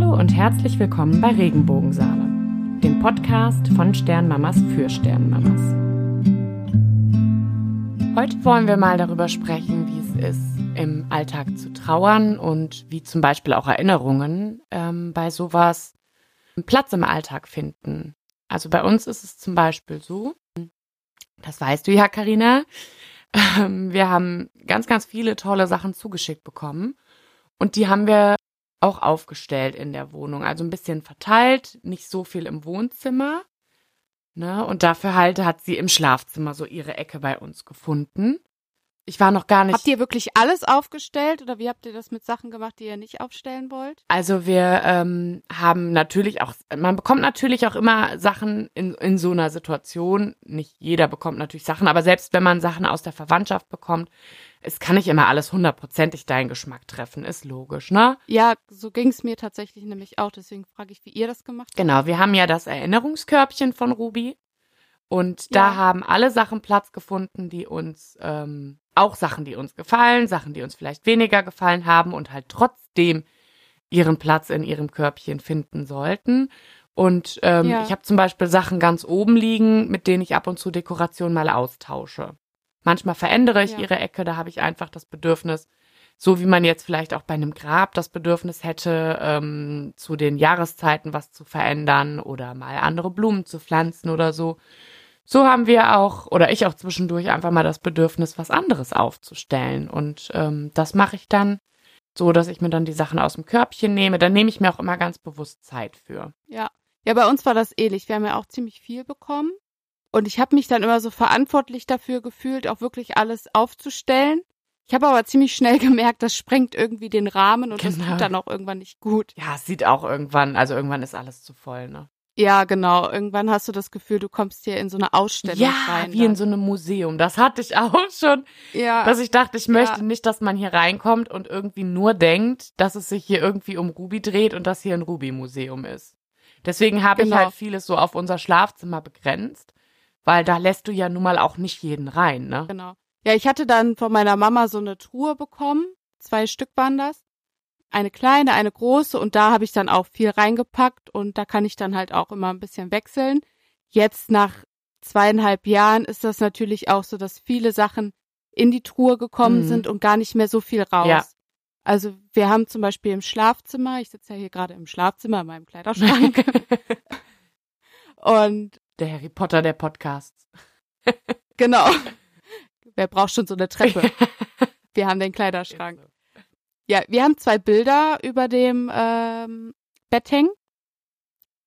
Hallo und herzlich willkommen bei Regenbogensaale, dem Podcast von Sternmamas für Sternmamas. Heute wollen wir mal darüber sprechen, wie es ist, im Alltag zu trauern und wie zum Beispiel auch Erinnerungen ähm, bei sowas Platz im Alltag finden. Also bei uns ist es zum Beispiel so, das weißt du ja, Karina. Ähm, wir haben ganz, ganz viele tolle Sachen zugeschickt bekommen und die haben wir auch aufgestellt in der Wohnung. Also ein bisschen verteilt, nicht so viel im Wohnzimmer. Ne? Und dafür halt hat sie im Schlafzimmer so ihre Ecke bei uns gefunden. Ich war noch gar nicht. Habt ihr wirklich alles aufgestellt oder wie habt ihr das mit Sachen gemacht, die ihr nicht aufstellen wollt? Also wir ähm, haben natürlich auch, man bekommt natürlich auch immer Sachen in, in so einer Situation. Nicht jeder bekommt natürlich Sachen, aber selbst wenn man Sachen aus der Verwandtschaft bekommt, es kann nicht immer alles hundertprozentig deinen Geschmack treffen, ist logisch, ne? Ja, so ging's mir tatsächlich nämlich auch. Deswegen frage ich, wie ihr das gemacht habt. Genau, wir haben ja das Erinnerungskörbchen von Ruby. Und da Ja. haben alle Sachen Platz gefunden, die uns, ähm, auch Sachen, die uns gefallen, Sachen, die uns vielleicht weniger gefallen haben und halt trotzdem ihren Platz in ihrem Körbchen finden sollten. Und ähm, Ja. ich habe zum Beispiel Sachen ganz oben liegen, mit denen ich ab und zu Dekoration mal austausche. Manchmal verändere ich Ja. ihre Ecke, da habe ich einfach das Bedürfnis, so wie man jetzt vielleicht auch bei einem Grab das Bedürfnis hätte, ähm, zu den Jahreszeiten was zu verändern oder mal andere Blumen zu pflanzen oder so. So haben wir auch, oder ich auch zwischendurch einfach mal das Bedürfnis, was anderes aufzustellen. Und ähm, das mache ich dann so, dass ich mir dann die Sachen aus dem Körbchen nehme. Dann nehme ich mir auch immer ganz bewusst Zeit für. Ja. Ja, bei uns war das ähnlich. Wir haben ja auch ziemlich viel bekommen. Und ich habe mich dann immer so verantwortlich dafür gefühlt, auch wirklich alles aufzustellen. Ich habe aber ziemlich schnell gemerkt, das sprengt irgendwie den Rahmen und das Genau. tut dann auch irgendwann nicht gut. Ja, es sieht auch irgendwann, also irgendwann ist alles zu voll, ne? Ja, genau. Irgendwann hast du das Gefühl, du kommst hier in so eine Ausstellung Ja, rein. wie in dann. so einem Museum. Das hatte ich auch schon, ja. dass ich dachte, ich möchte Ja. nicht, dass man hier reinkommt und irgendwie nur denkt, dass es sich hier irgendwie um Ruby dreht und dass hier ein Ruby-Museum ist. Deswegen habe ich Genau. halt vieles so auf unser Schlafzimmer begrenzt, weil da lässt du ja nun mal auch nicht jeden rein, ne? Genau. Ja, ich hatte dann von meiner Mama so eine Truhe bekommen. Zwei Stück waren das. Eine kleine, eine große und da habe ich dann auch viel reingepackt und da kann ich dann halt auch immer ein bisschen wechseln. Jetzt nach zweieinhalb Jahren ist das natürlich auch so, dass viele Sachen in die Truhe gekommen Mhm. sind und gar nicht mehr so viel raus. Ja. Also wir haben zum Beispiel im Schlafzimmer, ich sitze ja hier gerade im Schlafzimmer in meinem Kleiderschrank und Der Harry Potter der Podcasts. genau. Wer braucht schon so eine Treppe? Wir haben den Kleiderschrank. Ja, wir haben zwei Bilder über dem ähm, Bett hängen.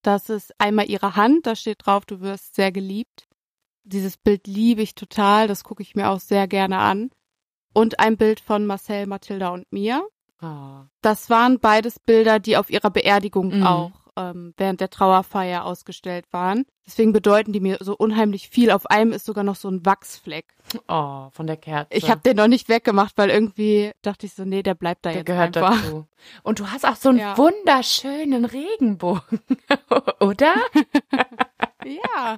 Das ist einmal ihre Hand, da steht drauf, du wirst sehr geliebt. Dieses Bild liebe ich total, das gucke ich mir auch sehr gerne an. Und ein Bild von Marcel, Mathilda und mir. Oh. Das waren beides Bilder, die auf ihrer Beerdigung Mhm. auch ähm, während der Trauerfeier ausgestellt waren. Deswegen bedeuten die mir so unheimlich viel. Auf einem ist sogar noch so ein Wachsfleck. oh, von der Kerze. Ich habe den noch nicht weggemacht, weil irgendwie dachte ich so, nee, der bleibt da der jetzt gehört einfach. dazu. Und du hast auch so einen Ja. wunderschönen Regenbogen, oder? Ja.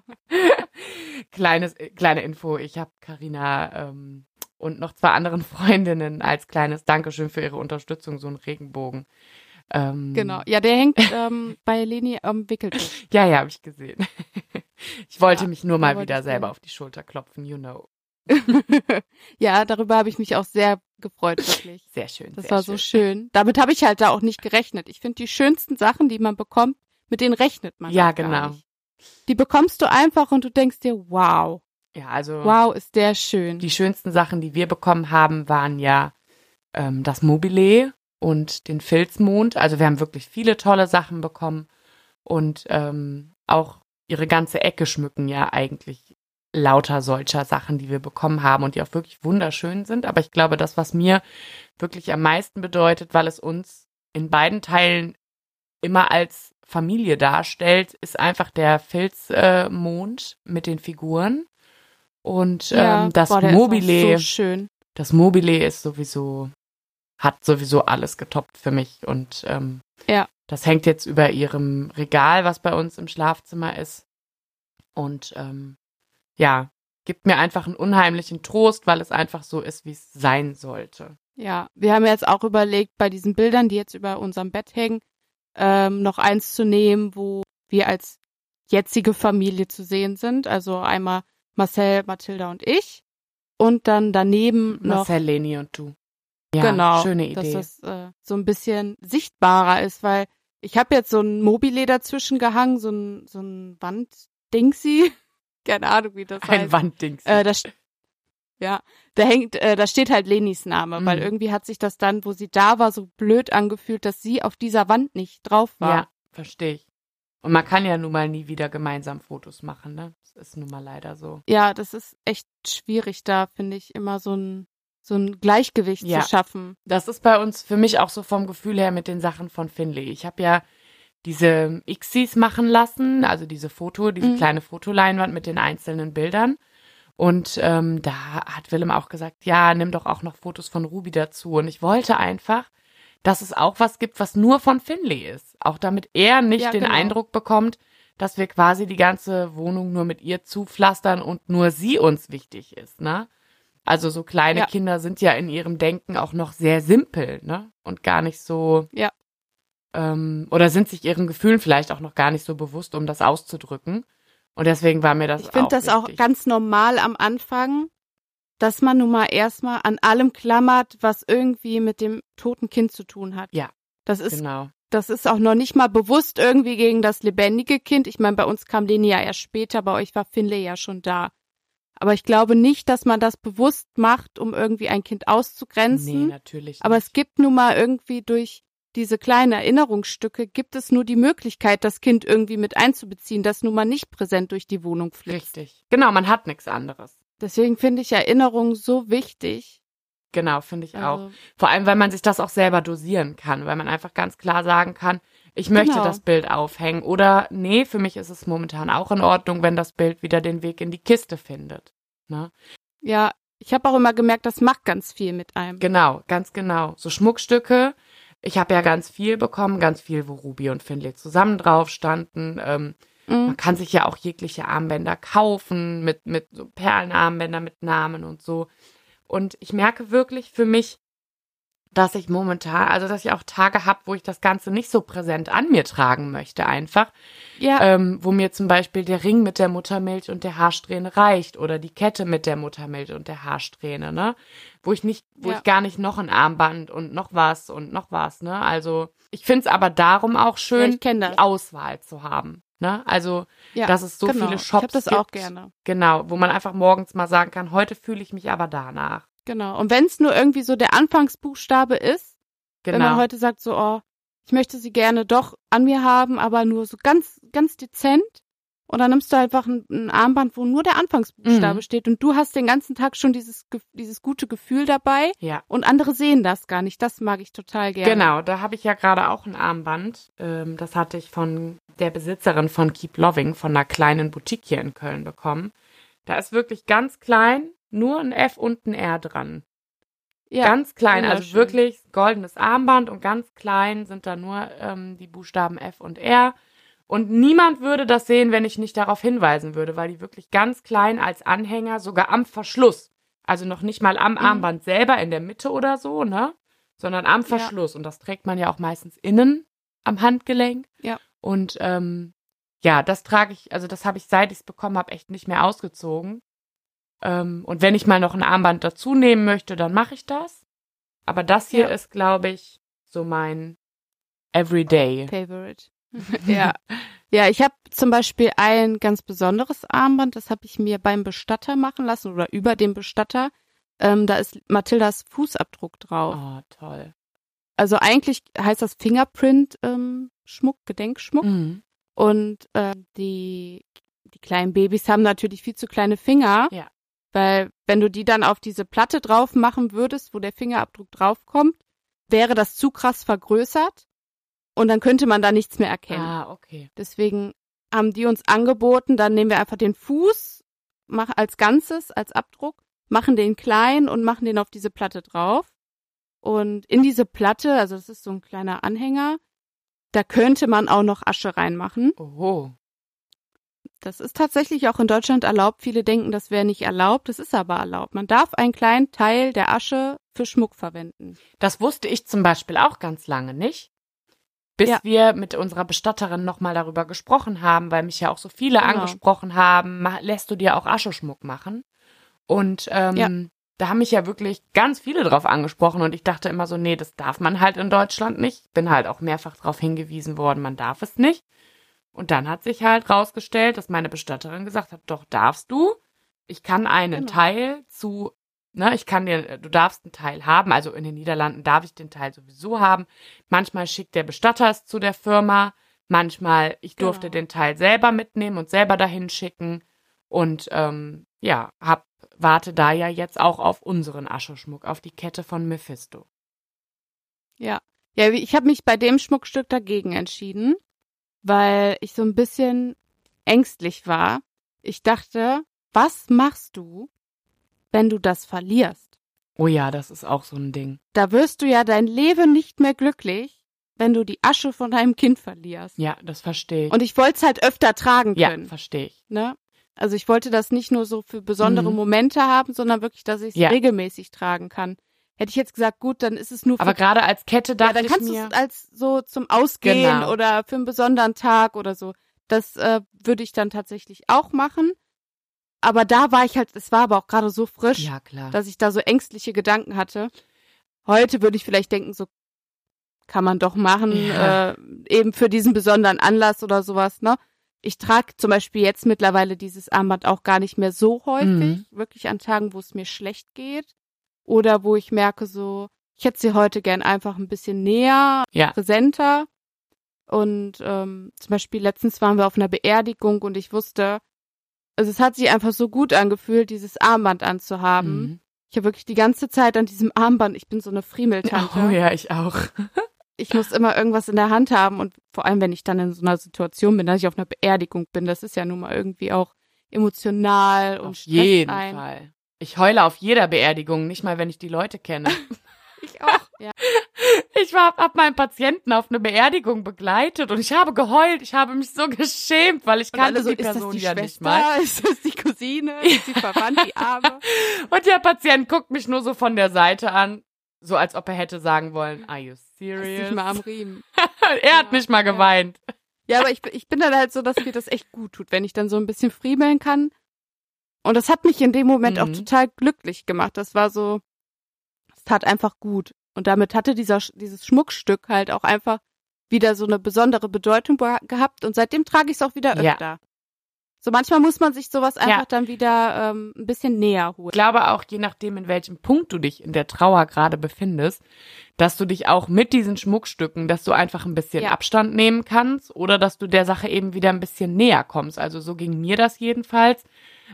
Kleines, kleine Info, ich habe Karina ähm, und noch zwei anderen Freundinnen als kleines Dankeschön für ihre Unterstützung so einen Regenbogen. Ähm, Genau. Ja, der hängt ähm, bei Leni am Wickeltisch. Ja, ja, habe ich gesehen. Ich wollte Ja, mich nur mal wieder selber auf die Schulter klopfen, you know. ja, darüber habe ich mich auch sehr gefreut, wirklich. Sehr schön. Das sehr war so schön. Damit habe ich halt da auch nicht gerechnet. Ich finde die schönsten Sachen, die man bekommt, mit denen rechnet man. Ja, genau. Die bekommst du einfach und du denkst dir, wow, Ja, also wow, ist der schön. die schönsten Sachen, die wir bekommen haben, waren ja ähm, das Mobile und den Filzmond. Also wir haben wirklich viele tolle Sachen bekommen und ähm, auch ihre ganze Ecke schmücken ja eigentlich lauter solcher Sachen, die wir bekommen haben und die auch wirklich wunderschön sind. Aber ich glaube, das, was mir wirklich am meisten bedeutet, weil es uns in beiden Teilen immer als Familie darstellt, ist einfach der Filzmond äh, mit den Figuren. Und ähm, das boah, Mobile, so das Mobile ist sowieso, hat sowieso alles getoppt für mich. Und ähm, Ja. das hängt jetzt über ihrem Regal, was bei uns im Schlafzimmer ist. Und ähm, ja, gibt mir einfach einen unheimlichen Trost, weil es einfach so ist, wie es sein sollte. Ja, wir haben jetzt auch überlegt, bei diesen Bildern, die jetzt über unserem Bett hängen, ähm, noch eins zu nehmen, wo wir als jetzige Familie zu sehen sind. Also einmal Marcel, Mathilda und ich. Und dann daneben noch. Marcel, Leni und du. Ja, genau, schöne Idee. dass das äh, so ein bisschen sichtbarer ist, weil ich habe jetzt so ein Mobile dazwischen gehangen, so ein, so ein Wanddingsy. Keine Ahnung, wie das Ein heißt. Wandding. Äh, da, st- ja, da hängt, äh, da steht halt Lenis Name, weil Mhm. irgendwie hat sich das dann, wo sie da war, so blöd angefühlt, dass sie auf dieser Wand nicht drauf war. ja, verstehe ich. Und man kann ja nun mal nie wieder gemeinsam Fotos machen, ne? Das ist nun mal leider so. Ja, das ist echt schwierig, da finde ich immer so ein so ein Gleichgewicht Ja. zu schaffen. Das ist bei uns für mich auch so vom Gefühl her mit den Sachen von Finley. Ich habe ja diese Xis machen lassen, also diese Foto, diese Mhm. kleine Fotoleinwand mit den einzelnen Bildern. Und ähm, da hat Willem auch gesagt, ja, nimm doch auch noch Fotos von Ruby dazu. Und ich wollte einfach, dass es auch was gibt, was nur von Finley ist. Auch damit er nicht Ja, den genau. Eindruck bekommt, dass wir quasi die ganze Wohnung nur mit ihr zupflastern und nur sie uns wichtig ist, ne? Also so kleine Ja. Kinder sind ja in ihrem Denken auch noch sehr simpel, ne? Und gar nicht so. Ja. Ähm, oder sind sich ihren Gefühlen vielleicht auch noch gar nicht so bewusst, um das auszudrücken. Und deswegen war mir das Ich finde auch das auch wichtig. ganz normal am Anfang, dass man nun mal erstmal an allem klammert, was irgendwie mit dem toten Kind zu tun hat. Ja, Das ist, Genau. das ist auch noch nicht mal bewusst irgendwie gegen das lebendige Kind. Ich meine, bei uns kam Leni ja erst später, bei euch war Finlay ja schon da. Aber ich glaube nicht, dass man das bewusst macht, um irgendwie ein Kind Nee, auszugrenzen. natürlich. Aber nicht. es gibt nun mal irgendwie durch diese kleinen Erinnerungsstücke gibt es nur die Möglichkeit, das Kind irgendwie mit einzubeziehen, das nun mal nicht präsent durch die Wohnung flitzt. Richtig. Genau, man hat nichts anderes. Deswegen finde ich Erinnerungen so wichtig. Genau, finde ich auch. Also, Vor allem, weil man sich das auch selber dosieren kann, weil man einfach ganz klar sagen kann, ich möchte Genau. das Bild aufhängen oder nee, für mich ist es momentan auch in Ordnung, wenn das Bild wieder den Weg in die Kiste findet. Ne? ja, ich habe auch immer gemerkt, das macht ganz viel mit einem. Genau, ganz genau. So Schmuckstücke. Ich habe ja ganz viel bekommen, ganz viel, wo Ruby und Finley zusammen drauf standen. Ähm, Mhm. Man kann sich ja auch jegliche Armbänder kaufen mit, mit so Perlenarmbänder mit Namen und so. Und ich merke wirklich für mich, dass ich momentan, also dass ich auch Tage habe, wo ich das Ganze nicht so präsent an mir tragen möchte, einfach. Ja, Ähm, wo mir zum Beispiel der Ring mit der Muttermilch und der Haarsträhne reicht oder die Kette mit der Muttermilch und der Haarsträhne, ne? Wo ich nicht, wo Ja. ich gar nicht noch ein Armband und noch was und noch was, ne? Also ich find's aber darum auch ja schön, ich das. die Auswahl zu haben. Ne? Also, Ja, dass es so genau. viele Ich Shops habe das gibt. auch gerne. Genau, wo man einfach morgens mal sagen kann, heute fühle ich mich aber danach. Genau. Und wenn es nur irgendwie so der Anfangsbuchstabe ist, wenn man Genau. heute sagt so, oh, ich möchte sie gerne doch an mir haben, aber nur so ganz, ganz dezent. Und dann nimmst du einfach ein, ein Armband, wo nur der Anfangsbuchstabe Mhm. steht und du hast den ganzen Tag schon dieses, dieses gute Gefühl dabei Ja. und andere sehen das gar nicht. Das mag ich total gerne. Genau, da habe ich ja gerade auch ein Armband. Ähm, das hatte ich von der Besitzerin von Keep Loving, von einer kleinen Boutique hier in Köln bekommen. Da ist wirklich ganz klein, nur ein F und ein R dran. Ja, ganz klein, also wirklich goldenes Armband und ganz klein sind da nur ähm, die Buchstaben F und R. Und niemand würde das sehen, wenn ich nicht darauf hinweisen würde, weil die wirklich ganz klein als Anhänger, sogar am Verschluss, also noch nicht mal am Mhm. Armband selber in der Mitte oder so, ne? Sondern am Verschluss. Und das trägt man ja auch meistens innen am Handgelenk. Ja. Und ähm, ja, das trage ich, also das habe ich, seit ich es bekommen habe, echt nicht mehr ausgezogen. Ähm, und wenn ich mal noch ein Armband dazu nehmen möchte, dann mache ich das. Aber das hier Ja. ist, glaube ich, so mein Everyday. Favorite. ja. Ja, ich habe zum Beispiel ein ganz besonderes Armband, das habe ich mir beim Bestatter machen lassen oder über dem Bestatter. Ähm, da ist Mathildas Fußabdruck drauf. Oh, toll. Also eigentlich heißt das Fingerprint ähm, Schmuck, Gedenkschmuck. Mhm. Und äh, die, die kleinen Babys haben natürlich viel zu kleine Finger. Ja. Weil wenn du die dann auf diese Platte drauf machen würdest, wo der Fingerabdruck draufkommt, wäre das zu krass vergrößert und dann könnte man da nichts mehr erkennen. Ah, okay. Deswegen haben die uns angeboten, dann nehmen wir einfach den Fuß mach als Ganzes, als Abdruck, machen den klein und machen den auf diese Platte drauf. Und in diese Platte, also das ist so ein kleiner Anhänger, da könnte man auch noch Asche reinmachen. Oho. Das ist tatsächlich auch in Deutschland erlaubt. Viele denken, das wäre nicht erlaubt. Das ist aber erlaubt. Man darf einen kleinen Teil der Asche für Schmuck verwenden. Das wusste ich zum Beispiel auch ganz lange nicht. bis Ja. wir mit unserer Bestatterin nochmal darüber gesprochen haben, weil mich ja auch so viele Genau. angesprochen haben, "Ma- lässt du dir auch Ascheschmuck machen? Und ähm, Ja. da haben mich ja wirklich ganz viele drauf angesprochen und ich dachte immer so, nee, das darf man halt in Deutschland nicht. Bin halt auch mehrfach darauf hingewiesen worden, man darf es nicht. Und dann hat sich halt rausgestellt, dass meine Bestatterin gesagt hat, doch darfst du. Ich kann einen Genau. Teil zu, ne, ich kann dir, du darfst einen Teil haben. Also in den Niederlanden darf ich den Teil sowieso haben. Manchmal schickt der Bestatter es zu der Firma. Manchmal, ich durfte Genau. den Teil selber mitnehmen und selber dahin schicken. Und ähm, ja, hab, warte da ja jetzt auch auf unseren Ascheschmuck, auf die Kette von Mephisto. Ja. Ja, ich habe mich bei dem Schmuckstück dagegen entschieden, weil ich so ein bisschen ängstlich war. Ich dachte, was machst du, wenn du das verlierst? Oh ja, das ist auch so ein Ding. Da wirst du ja dein Leben nicht mehr glücklich, wenn du die Asche von deinem Kind verlierst. Ja, das verstehe ich. Und ich wollte es halt öfter tragen ja, können. verstehe ich. Ne? Also ich wollte das nicht nur so für besondere Mhm. Momente haben, sondern wirklich, dass ich es Ja. regelmäßig tragen kann. Hätte ich jetzt gesagt, gut, dann ist es nur für Aber gerade als Kette ja, dachte dann kannst du es als so zum Ausgehen Genau. oder für einen besonderen Tag oder so. Das äh, würde ich dann tatsächlich auch machen. Aber da war ich halt, es war aber auch gerade so frisch, ja klar. dass ich da so ängstliche Gedanken hatte. Heute würde ich vielleicht denken, so kann man doch machen, Ja. äh, eben für diesen besonderen Anlass oder sowas, ne? Ich trage zum Beispiel jetzt mittlerweile dieses Armband auch gar nicht mehr so häufig, Mhm. wirklich an Tagen, wo es mir schlecht geht oder wo ich merke so, ich hätte sie heute gern einfach ein bisschen näher, Ja. präsenter. Und ähm, zum Beispiel letztens waren wir auf einer Beerdigung und ich wusste, also es hat sich einfach so gut angefühlt, dieses Armband anzuhaben. Mhm. Ich habe wirklich die ganze Zeit an diesem Armband, ich bin so eine Friemeltante. Oh ja, ich auch. Ich muss immer irgendwas in der Hand haben und vor allem, wenn ich dann in so einer Situation bin, dass ich auf einer Beerdigung bin, das ist ja nun mal irgendwie auch emotional und Auf jeden ein. Fall. Ich heule auf jeder Beerdigung, nicht mal, wenn ich die Leute kenne. Ich auch. Ja. Ich war, hab meinen Patienten auf eine Beerdigung begleitet und ich habe geheult. Ich habe mich so geschämt, weil ich Und kannte so, die ist Person die ja Schwester? nicht mal. Ist das die Cousine? Ist die verwandt, die Arme? Und der Patient guckt mich nur so von der Seite an, so als ob er hätte sagen wollen, are you Ist serious? nicht mal am Riemen. er hat Ja, nicht mal ja. geweint. Ja, aber ich, ich bin dann halt so, dass mir das echt gut tut, wenn ich dann so ein bisschen friemeln kann. Und das hat mich in dem Moment auch Mhm. total glücklich gemacht. Das war so, es tat einfach gut. Und damit hatte dieser, dieses Schmuckstück halt auch einfach wieder so eine besondere Bedeutung be- gehabt. Und seitdem trage ich es auch wieder Ja. öfter. So manchmal muss man sich sowas einfach Ja. dann wieder ähm, ein bisschen näher holen. Ich glaube auch, je nachdem, in welchem Punkt du dich in der Trauer gerade befindest, dass du dich auch mit diesen Schmuckstücken, dass du einfach ein bisschen Ja. Abstand nehmen kannst oder dass du der Sache eben wieder ein bisschen näher kommst. Also so ging mir das jedenfalls,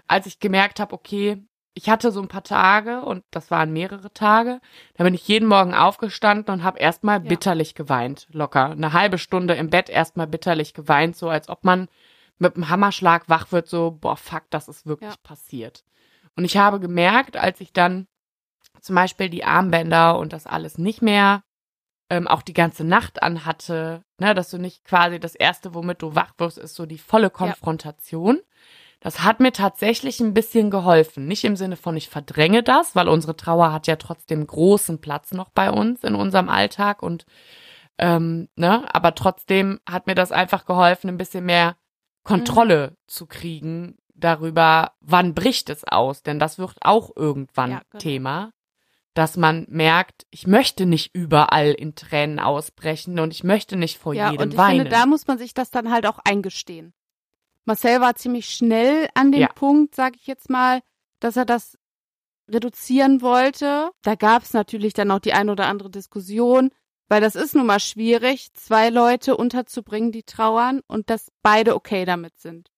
als ich gemerkt habe, okay, ich hatte so ein paar Tage und das waren mehrere Tage, da bin ich jeden Morgen aufgestanden und habe erstmal Ja. bitterlich geweint, locker. Eine halbe Stunde im Bett erstmal bitterlich geweint, so als ob man mit einem Hammerschlag wach wird, so, boah, fuck, das ist wirklich Ja. passiert. Und ich habe gemerkt, als ich dann zum Beispiel die Armbänder und das alles nicht mehr ähm, auch die ganze Nacht anhatte, ne, dass du nicht quasi das erste, womit du wach wirst, ist so die volle Konfrontation. Das hat mir tatsächlich ein bisschen geholfen. Nicht im Sinne von, ich verdränge das, weil unsere Trauer hat ja trotzdem großen Platz noch bei uns in unserem Alltag und ähm, ne, aber trotzdem hat mir das einfach geholfen, ein bisschen mehr Kontrolle zu kriegen darüber, wann bricht es aus, denn das wird auch irgendwann Ja, genau. Thema, dass man merkt, ich möchte nicht überall in Tränen ausbrechen und ich möchte nicht vor Ja, jedem und ich weinen. finde, da muss man sich das dann halt auch eingestehen. Marcel war ziemlich schnell an dem Ja. Punkt, sag ich jetzt mal, dass er das reduzieren wollte. Da gab es natürlich dann auch die ein oder andere Diskussion, weil das ist nun mal schwierig, zwei Leute unterzubringen, die trauern und dass beide okay damit sind.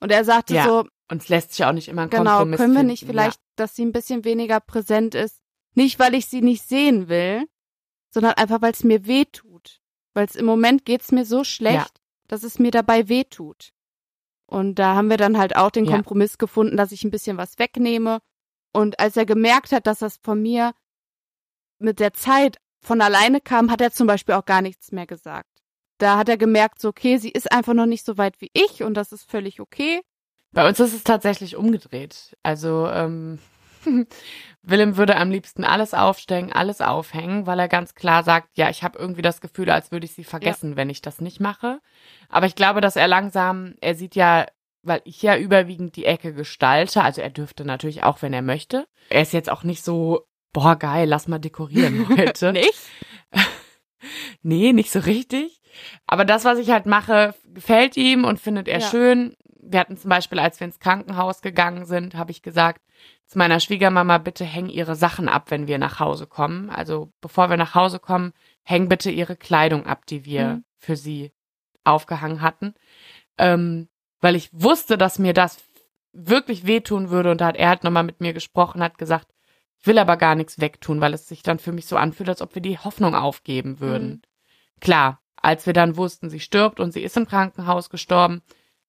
Und er sagte Ja, so, und es lässt sich auch nicht immer ein genau, Kompromiss können wir finden. nicht vielleicht, dass sie ein bisschen weniger präsent ist? Nicht, weil ich sie nicht sehen will, sondern einfach, weil es mir weh tut. Weil es im Moment geht's mir so schlecht, Ja. dass es mir dabei weh tut. Und da haben wir dann halt auch den Ja. Kompromiss gefunden, dass ich ein bisschen was wegnehme. Und als er gemerkt hat, dass das von mir mit der Zeit von alleine kam, hat er zum Beispiel auch gar nichts mehr gesagt. Da hat er gemerkt, so, okay, sie ist einfach noch nicht so weit wie ich und das ist völlig okay. Bei uns ist es tatsächlich umgedreht. Also ähm, Willem würde am liebsten alles aufstellen, alles aufhängen, weil er ganz klar sagt, ja, ich habe irgendwie das Gefühl, als würde ich sie vergessen, ja. wenn ich das nicht mache. Aber ich glaube, dass er langsam, er sieht ja, weil ich ja überwiegend die Ecke gestalte, also er dürfte natürlich auch, wenn er möchte. Er ist jetzt auch nicht so, boah, geil, lass mal dekorieren heute. nicht? nee, nicht so richtig. Aber das, was ich halt mache, gefällt ihm und findet er ja. schön. Wir hatten zum Beispiel, als wir ins Krankenhaus gegangen sind, habe ich gesagt zu meiner Schwiegermama, bitte häng ihre Sachen ab, wenn wir nach Hause kommen. Also bevor wir nach Hause kommen, häng bitte ihre Kleidung ab, die wir mhm. für sie aufgehangen hatten. Ähm, weil ich wusste, dass mir das wirklich wehtun würde. Und da hat er halt nochmal mit mir gesprochen, hat gesagt, ich will aber gar nichts wegtun, weil es sich dann für mich so anfühlt, als ob wir die Hoffnung aufgeben würden. Mhm. Klar, als wir dann wussten, sie stirbt und sie ist im Krankenhaus gestorben,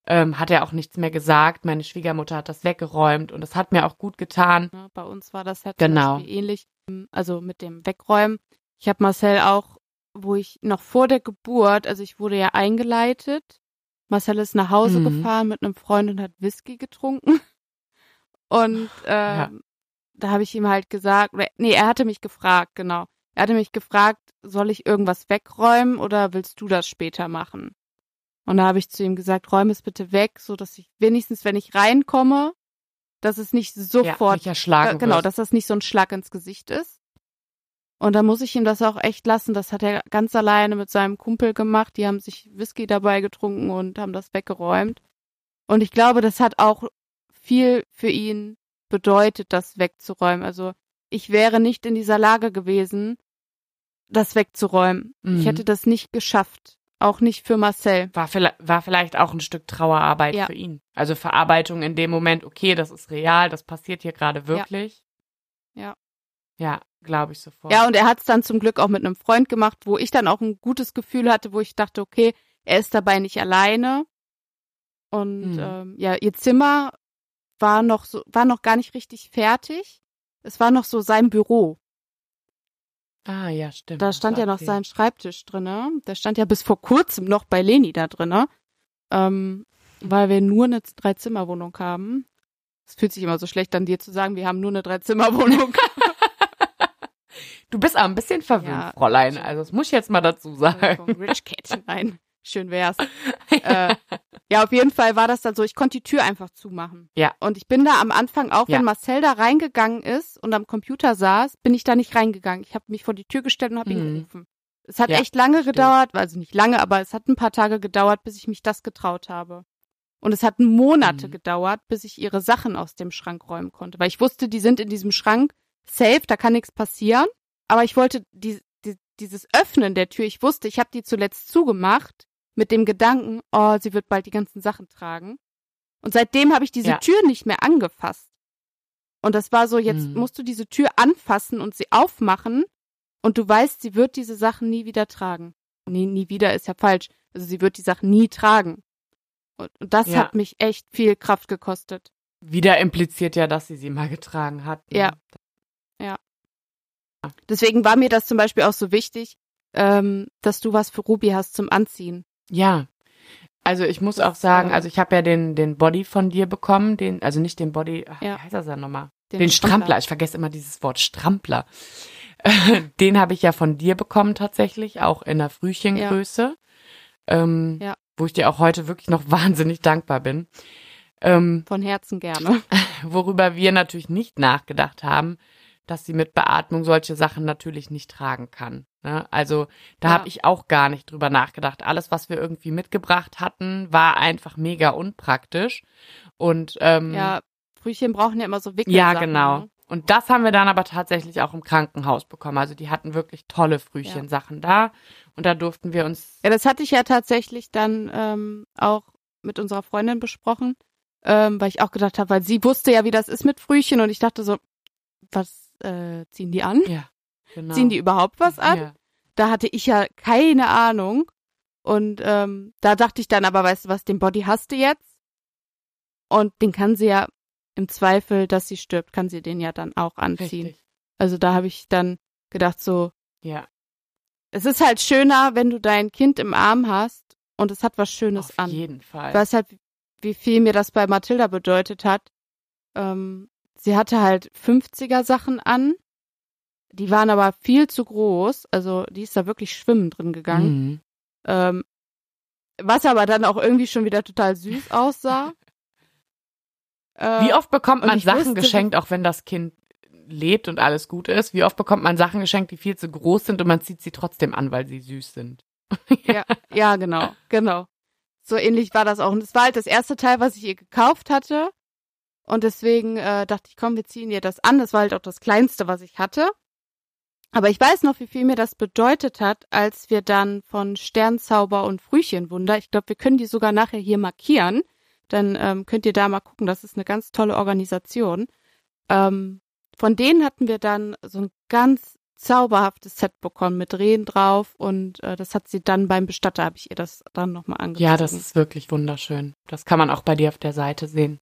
ähm, hat er auch nichts mehr gesagt. Meine Schwiegermutter hat das weggeräumt und es hat mir auch gut getan. Bei uns war das halt genau. ähnlich, also mit dem Wegräumen. Ich habe Marcel auch, wo ich noch vor der Geburt, also ich wurde ja eingeleitet. Marcel ist nach Hause mhm. gefahren mit einem Freund und hat Whisky getrunken. Und äh, ja. da habe ich ihm halt gesagt, nee, er hatte mich gefragt, genau. Er hatte mich gefragt, soll ich irgendwas wegräumen oder willst du das später machen? Und da habe ich zu ihm gesagt, räume es bitte weg, so dass ich wenigstens, wenn ich reinkomme, dass es nicht sofort, ja, erschlagen äh, genau, wirst. dass das nicht so ein Schlag ins Gesicht ist. Und da muss ich ihm das auch echt lassen. Das hat er ganz alleine mit seinem Kumpel gemacht. Die haben sich Whisky dabei getrunken und haben das weggeräumt. Und ich glaube, das hat auch viel für ihn bedeutet, das wegzuräumen. Also ich wäre nicht in dieser Lage gewesen, das wegzuräumen. Mhm. Ich hätte das nicht geschafft. Auch nicht für Marcel. War, war vielleicht auch ein Stück Trauerarbeit ja. für ihn. Also Verarbeitung in dem Moment, okay, das ist real, das passiert hier gerade wirklich. Ja. Ja, glaube ich sofort. Ja, und er hat es dann zum Glück auch mit einem Freund gemacht, wo ich dann auch ein gutes Gefühl hatte, wo ich dachte, okay, er ist dabei nicht alleine. Und mhm. ähm, ja, ihr Zimmer war noch so, war noch gar nicht richtig fertig. Es war noch so sein Büro. Ah, ja, stimmt. Da stand ja noch sein Schreibtisch drinne. Der stand ja bis vor kurzem noch bei Leni da drinne. Ähm, weil wir nur eine Dreizimmerwohnung haben. Es fühlt sich immer so schlecht an dir zu sagen, wir haben nur eine Dreizimmerwohnung. du bist aber ein bisschen verwöhnt, ja, Fräulein. Also das muss ich jetzt mal dazu sagen. Rich Cat. Nein, schön wär's. äh, ja, auf jeden Fall war das dann so, ich konnte die Tür einfach zumachen. Ja. Und ich bin da am Anfang auch, ja. wenn Marcel da reingegangen ist und am Computer saß, bin ich da nicht reingegangen. Ich habe mich vor die Tür gestellt und habe mhm. ihn gerufen. Es hat ja, echt lange stimmt. gedauert, also nicht lange, aber es hat ein paar Tage gedauert, bis ich mich das getraut habe. Und es hat Monate mhm. gedauert, bis ich ihre Sachen aus dem Schrank räumen konnte, weil ich wusste, die sind in diesem Schrank safe, da kann nichts passieren. Aber ich wollte die, die, dieses Öffnen der Tür, ich wusste, ich habe die zuletzt zugemacht mit dem Gedanken, oh, sie wird bald die ganzen Sachen tragen. Und seitdem habe ich diese ja. Tür nicht mehr angefasst. Und das war so, jetzt mhm. musst du diese Tür anfassen und sie aufmachen und du weißt, sie wird diese Sachen nie wieder tragen. Nee, nie wieder ist ja falsch. Also sie wird die Sachen nie tragen. Und, und das ja. hat mich echt viel Kraft gekostet. Wieder impliziert ja, dass sie sie mal getragen hat. Ne? Ja. Ja. Deswegen war mir das zum Beispiel auch so wichtig, ähm, dass du was für Ruby hast zum Anziehen. Ja. Also ich muss auch sagen, also ich habe ja den, den Body von dir bekommen, den, also nicht den Body, ach, ja. wie heißt das ja nochmal? Den, den Strampler. Strampler. Ich vergesse immer dieses Wort Strampler. den habe ich ja von dir bekommen tatsächlich, auch in der Frühchengröße. Ja. Ähm, ja. Wo ich dir auch heute wirklich noch wahnsinnig dankbar bin. Ähm, von Herzen gerne. Worüber wir natürlich nicht nachgedacht haben, dass sie mit Beatmung solche Sachen natürlich nicht tragen kann. Ne? Also da ja. habe ich auch gar nicht drüber nachgedacht. Alles, was wir irgendwie mitgebracht hatten, war einfach mega unpraktisch. Und ähm, ja, Frühchen brauchen ja immer so Wickel. Ja, genau. Ne? Und das haben wir dann aber tatsächlich auch im Krankenhaus bekommen. Also die hatten wirklich tolle Frühchensachen ja. da. Und da durften wir uns. Ja, das hatte ich ja tatsächlich dann ähm, auch mit unserer Freundin besprochen, ähm, weil ich auch gedacht habe, weil sie wusste ja, wie das ist mit Frühchen und ich dachte so, was äh, ziehen die an? Ja. Genau. Ziehen die überhaupt was an? Ja. Da hatte ich ja keine Ahnung. Und ähm, da dachte ich dann aber, weißt du was, den Body hast du jetzt. Und den kann sie ja im Zweifel, dass sie stirbt, kann sie den ja dann auch anziehen. Richtig. Also da habe ich dann gedacht so, ja. Es ist halt schöner, wenn du dein Kind im Arm hast und es hat was Schönes Auf an. Auf jeden Fall. Ich weiß halt, wie viel mir das bei Mathilda bedeutet hat. Ähm, sie hatte halt 50er Sachen an. Die waren aber viel zu groß. Also die ist da wirklich schwimmen drin gegangen. Mhm. Ähm, was aber dann auch irgendwie schon wieder total süß aussah. Wie oft bekommt man Sachen wusste- geschenkt, auch wenn das Kind lebt und alles gut ist? Wie oft bekommt man Sachen geschenkt, die viel zu groß sind und man zieht sie trotzdem an, weil sie süß sind? Ja, ja, genau, genau. So ähnlich war das auch. Und es war halt das erste Teil, was ich ihr gekauft hatte. Und deswegen äh, dachte ich, komm, wir ziehen ihr das an. Das war halt auch das kleinste, was ich hatte. Aber ich weiß noch, wie viel mir das bedeutet hat, als wir dann von Sternzauber und Frühchenwunder, ich glaube, wir können die sogar nachher hier markieren. Dann ähm, könnt ihr da mal gucken. Das ist eine ganz tolle Organisation. Ähm, von denen hatten wir dann so ein ganz zauberhaftes Set bekommen mit Rehen drauf und äh, das hat sie dann beim Bestatter, habe ich ihr das dann nochmal angezogen. Ja, das ist wirklich wunderschön. Das kann man auch bei dir auf der Seite sehen.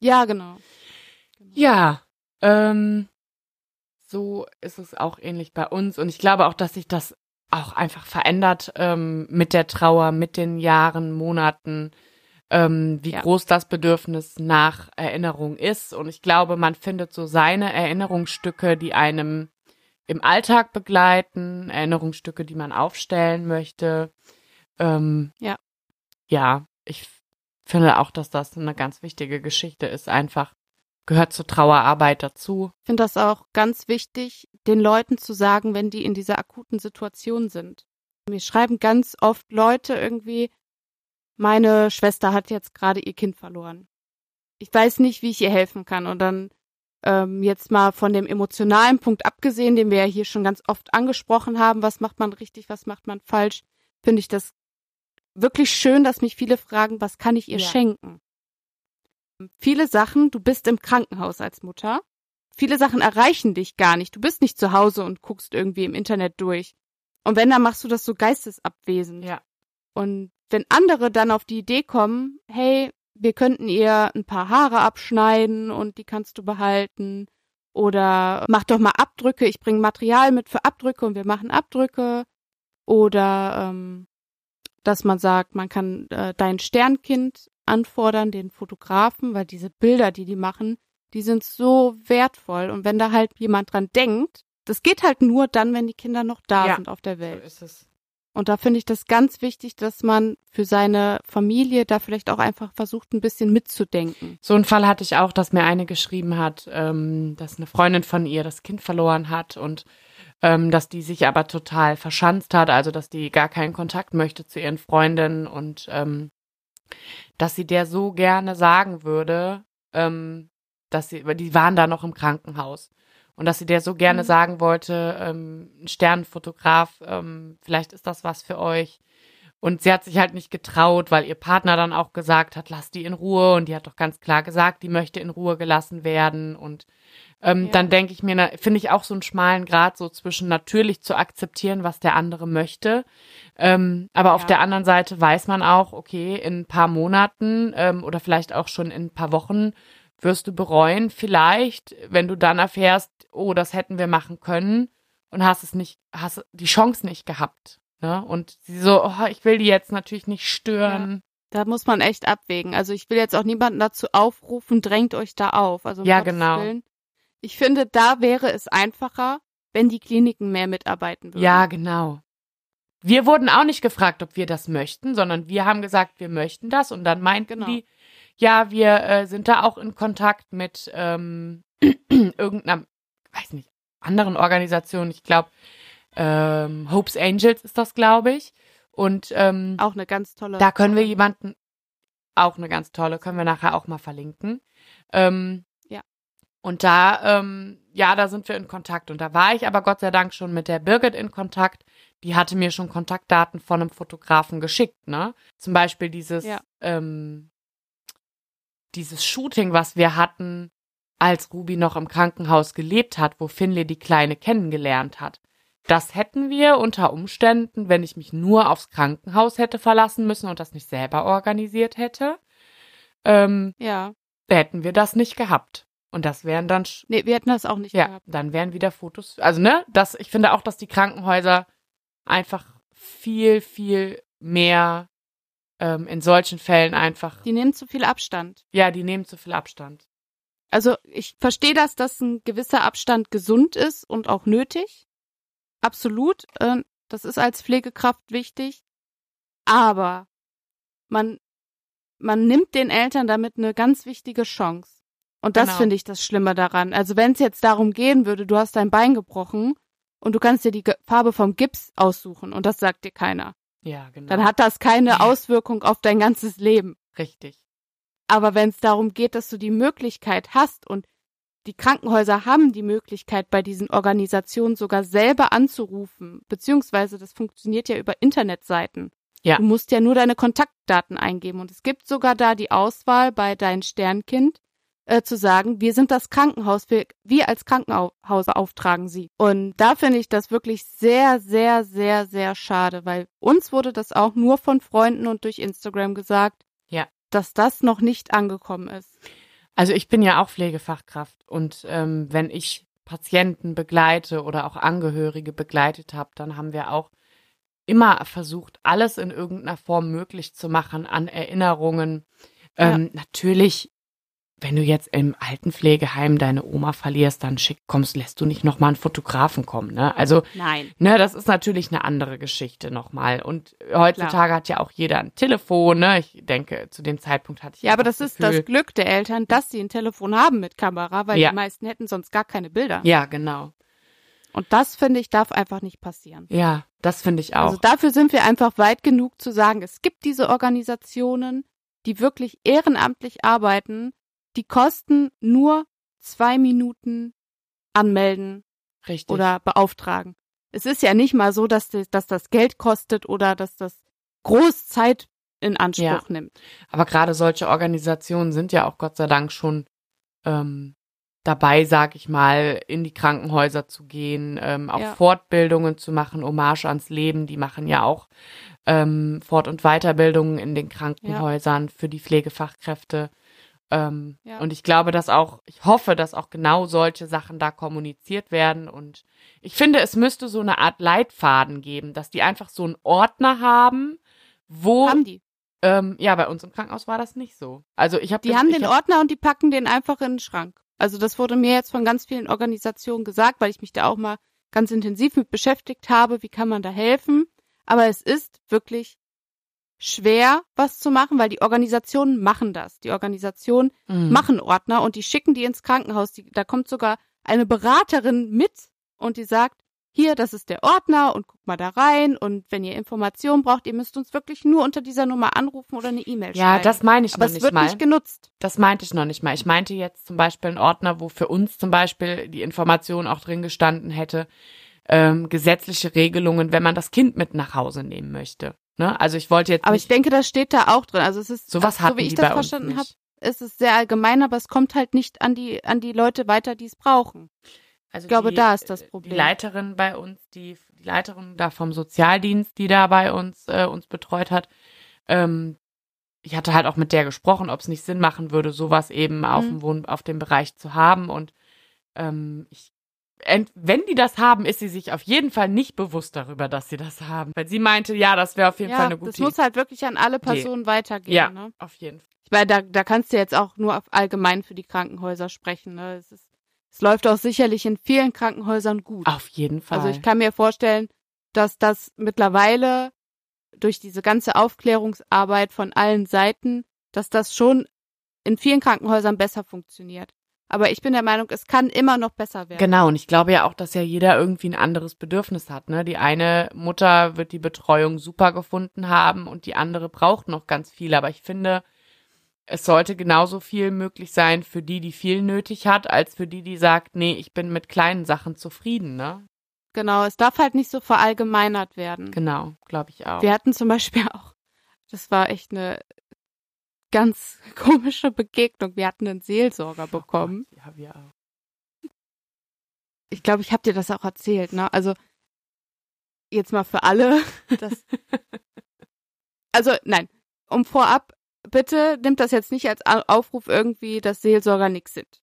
Ja, genau. Ja, ähm, so ist es auch ähnlich bei uns. Und ich glaube auch, dass sich das auch einfach verändert ähm, mit der Trauer, mit den Jahren, Monaten, ähm, wie Ja. groß das Bedürfnis nach Erinnerung ist. Und ich glaube, man findet so seine Erinnerungsstücke, die einem im Alltag begleiten, Erinnerungsstücke, die man aufstellen möchte. Ähm, Ja. Ja, ich finde auch, dass das eine ganz wichtige Geschichte ist. Einfach gehört zur Trauerarbeit dazu. Ich finde das auch ganz wichtig, den Leuten zu sagen, wenn die in dieser akuten Situation sind. Mir schreiben ganz oft Leute irgendwie, meine Schwester hat jetzt gerade ihr Kind verloren. Ich weiß nicht, wie ich ihr helfen kann. Und dann ähm, jetzt mal von dem emotionalen Punkt abgesehen, den wir ja hier schon ganz oft angesprochen haben, was macht man richtig, was macht man falsch, finde ich das wirklich schön, dass mich viele fragen, was kann ich ihr Ja. schenken? Viele Sachen, du bist im Krankenhaus als Mutter. Viele Sachen erreichen dich gar nicht. Du bist nicht zu Hause und guckst irgendwie im Internet durch. Und wenn, dann machst du das so geistesabwesend. Ja. Und wenn andere dann auf die Idee kommen, hey, wir könnten ihr ein paar Haare abschneiden und die kannst du behalten. Oder mach doch mal Abdrücke, ich bringe Material mit für Abdrücke und wir machen Abdrücke. Oder ähm, dass man sagt, man kann äh, dein Sternkind anfordern, den Fotografen, weil diese Bilder, die die machen, die sind so wertvoll. Und wenn da halt jemand dran denkt, das geht halt nur dann, wenn die Kinder noch da Ja. sind auf der So Welt. ist es. Und da finde ich das ganz wichtig, dass man für seine Familie da vielleicht auch einfach versucht, ein bisschen mitzudenken. So einen Fall hatte ich auch, dass mir eine geschrieben hat, ähm, dass eine Freundin von ihr das Kind verloren hat und ähm, dass die sich aber total verschanzt hat, also dass die gar keinen Kontakt möchte zu ihren Freundinnen und ähm, dass sie der so gerne sagen würde, ähm, dass sie, weil die waren da noch im Krankenhaus und dass sie der so gerne Mhm. sagen wollte, ähm, ein Sternenfotograf, ähm, vielleicht ist das was für euch. Und sie hat sich halt nicht getraut, weil ihr Partner dann auch gesagt hat, lass die in Ruhe. Und die hat doch ganz klar gesagt, die möchte in Ruhe gelassen werden. Und ähm, Ja. dann denke ich mir, finde ich auch so einen schmalen Grad so zwischen natürlich zu akzeptieren, was der andere möchte. Ähm, aber auf Ja. der anderen Seite weiß man auch, okay, in ein paar Monaten ähm, oder vielleicht auch schon in ein paar Wochen wirst du bereuen, vielleicht, wenn du dann erfährst, oh, das hätten wir machen können und hast es nicht, hast die Chance nicht gehabt. Ne? Und sie so, oh, ich will die jetzt natürlich nicht stören. Da muss man echt abwägen. Also ich will jetzt auch niemanden dazu aufrufen, drängt euch da auf. Also Ja, Gottes genau. Willen. Ich finde, da wäre es einfacher, wenn die Kliniken mehr mitarbeiten würden. Ja, genau. Wir wurden auch nicht gefragt, ob wir das möchten, sondern wir haben gesagt, wir möchten das. Und dann meinten Genau. die, ja, wir äh, sind da auch in Kontakt mit ähm, irgendeiner, weiß nicht, anderen Organisation. Ich glaube, ähm, Hope's Angels ist das, glaube ich. Und ähm, Auch eine ganz tolle. Da können wir jemanden, auch eine ganz tolle, können wir nachher auch mal verlinken. Ähm, Ja. Und da, ähm, ja, da sind wir in Kontakt. Und da war ich aber Gott sei Dank schon mit der Birgit in Kontakt. Die hatte mir schon Kontaktdaten von einem Fotografen geschickt, ne? Zum Beispiel dieses, Ja. ähm, dieses Shooting, was wir hatten, als Ruby noch im Krankenhaus gelebt hat, wo Finley die Kleine kennengelernt hat. Das hätten wir unter Umständen, wenn ich mich nur aufs Krankenhaus hätte verlassen müssen und das nicht selber organisiert hätte, ähm, Ja. hätten wir das nicht gehabt. Und das wären dann, Nee, wir hätten das auch nicht ja, gehabt. dann wären wieder Fotos. Also, ne, das, ich finde auch, dass die Krankenhäuser einfach viel, viel mehr ähm, in solchen Fällen einfach, Die nehmen zu viel Abstand. ja, die nehmen zu viel Abstand. Also ich verstehe das, dass ein gewisser Abstand gesund ist und auch nötig. Absolut. Äh, das ist als Pflegekraft wichtig. Aber man, man nimmt den Eltern damit eine ganz wichtige Chance. Und das Genau. finde ich das Schlimme daran. Also wenn es jetzt darum gehen würde, du hast dein Bein gebrochen und du kannst dir die Farbe vom Gips aussuchen und das sagt dir keiner, Ja, genau. dann hat das keine Auswirkung auf dein ganzes Leben. Richtig. Aber wenn es darum geht, dass du die Möglichkeit hast und die Krankenhäuser haben die Möglichkeit, bei diesen Organisationen sogar selber anzurufen, beziehungsweise das funktioniert ja über Internetseiten. Ja. Du musst ja nur deine Kontaktdaten eingeben und es gibt sogar da die Auswahl bei dein Sternkind äh, zu sagen, wir sind das Krankenhaus, wir, wir als Krankenhaus auftragen sie. Und da finde ich das wirklich sehr, sehr, sehr, sehr schade, weil uns wurde das auch nur von Freunden und durch Instagram gesagt, Ja. dass das noch nicht angekommen ist. Also ich bin ja auch Pflegefachkraft und ähm, wenn ich Patienten begleite oder auch Angehörige begleitet habe, dann haben wir auch immer versucht, alles in irgendeiner Form möglich zu machen an Erinnerungen. Ähm, Natürlich, wenn du jetzt im Altenpflegeheim deine Oma verlierst, dann schick kommst, lässt du nicht nochmal einen Fotografen kommen. Ne? Also Nein. Ne, das ist natürlich eine andere Geschichte nochmal. Und heutzutage hat ja auch jeder ein Telefon, ne? Ich denke, zu dem Zeitpunkt hatte ich Ja, aber einfach das ist das Glück der Eltern, dass sie ein Telefon haben mit Kamera, weil Ja. die meisten hätten sonst gar keine Bilder. Ja, genau. Und das, finde ich, darf einfach nicht passieren. Ja, das finde ich auch. Also dafür sind wir einfach weit genug zu sagen, es gibt diese Organisationen, die wirklich ehrenamtlich arbeiten, die kosten nur zwei Minuten anmelden Richtig. oder beauftragen. Es ist ja nicht mal so, dass, das- dass das Geld kostet oder dass das groß Zeit in Anspruch Ja. nimmt. Aber gerade solche Organisationen sind ja auch Gott sei Dank schon ähm, dabei, sag ich mal, in die Krankenhäuser zu gehen, ähm, auch Ja. Fortbildungen zu machen, Hommage ans Leben. Die machen ja auch ähm, Fort- und Weiterbildungen in den Krankenhäusern für die Pflegefachkräfte. Ähm, Ja. Und ich glaube, dass auch, ich hoffe, dass auch genau solche Sachen da kommuniziert werden. Und ich finde, es müsste so eine Art Leitfaden geben, dass die einfach so einen Ordner haben, wo Haben die. ähm, ja, bei uns im Krankenhaus war das nicht so. Also ich habe Die haben den Ordner und die packen den einfach in den Schrank. Also das wurde mir jetzt von ganz vielen Organisationen gesagt, weil ich mich da auch mal ganz intensiv mit beschäftigt habe, wie kann man da helfen. Aber es ist wirklich schwer, was zu machen, weil die Organisationen machen das. Die Organisationen Mhm. machen Ordner und die schicken die ins Krankenhaus. Die, da kommt sogar eine Beraterin mit und die sagt, hier, das ist der Ordner und guck mal da rein und wenn ihr Informationen braucht, ihr müsst uns wirklich nur unter dieser Nummer anrufen oder eine E-Mail Ja, schreiben. das meine ich Aber noch es nicht wird mal. nicht genutzt. Das meinte ich noch nicht mal. Ich meinte jetzt zum Beispiel einen Ordner, wo für uns zum Beispiel die Information auch drin gestanden hätte, ähm, gesetzliche Regelungen, wenn man das Kind mit nach Hause nehmen möchte. Ne? Also ich wollte jetzt Aber ich denke, das steht da auch drin. Also es ist sowas so wie ich das verstanden habe, ist es sehr allgemein, aber es kommt halt nicht an die an die Leute weiter, die es brauchen. Also Ich glaube, die, da ist das äh, Problem. Die Leiterin bei uns, die, die Leiterin da vom Sozialdienst, die da bei uns äh, uns betreut hat, ähm, ich hatte halt auch mit der gesprochen, ob es nicht Sinn machen würde, sowas eben auf Mhm. dem Wohn auf dem Bereich zu haben. Und ähm, ich, wenn die das haben, ist sie sich auf jeden Fall nicht bewusst darüber, dass sie das haben. Weil sie meinte, ja, das wäre auf jeden ja, Fall eine gute das muss halt wirklich an alle Personen weitergehen. Ja, Ne? auf jeden Fall. Ich meine, da, da kannst du jetzt auch nur auf allgemein für die Krankenhäuser sprechen. Ne? Es, ist, es läuft auch sicherlich in vielen Krankenhäusern gut. Auf jeden Fall. Also ich kann mir vorstellen, dass das mittlerweile durch diese ganze Aufklärungsarbeit von allen Seiten, dass das schon in vielen Krankenhäusern besser funktioniert. Aber ich bin der Meinung, es kann immer noch besser werden. Genau, und ich glaube ja auch, dass ja jeder irgendwie ein anderes Bedürfnis hat. Ne? Die eine Mutter wird die Betreuung super gefunden haben und die andere braucht noch ganz viel. Aber ich finde, es sollte genauso viel möglich sein für die, die viel nötig hat, als für die, die sagt, nee, ich bin mit kleinen Sachen zufrieden. Ne? Genau, es darf halt nicht so verallgemeinert werden. Genau, glaube ich auch. Wir hatten zum Beispiel auch, das war echt eine ganz komische Begegnung. Wir hatten einen Seelsorger bekommen. Oh Gott, ja, wir auch. Ich glaube, ich habe dir das auch erzählt, ne? Also jetzt mal für alle, das Also nein, um vorab, bitte nimmt das jetzt nicht als Au- Aufruf irgendwie, dass Seelsorger nix sind.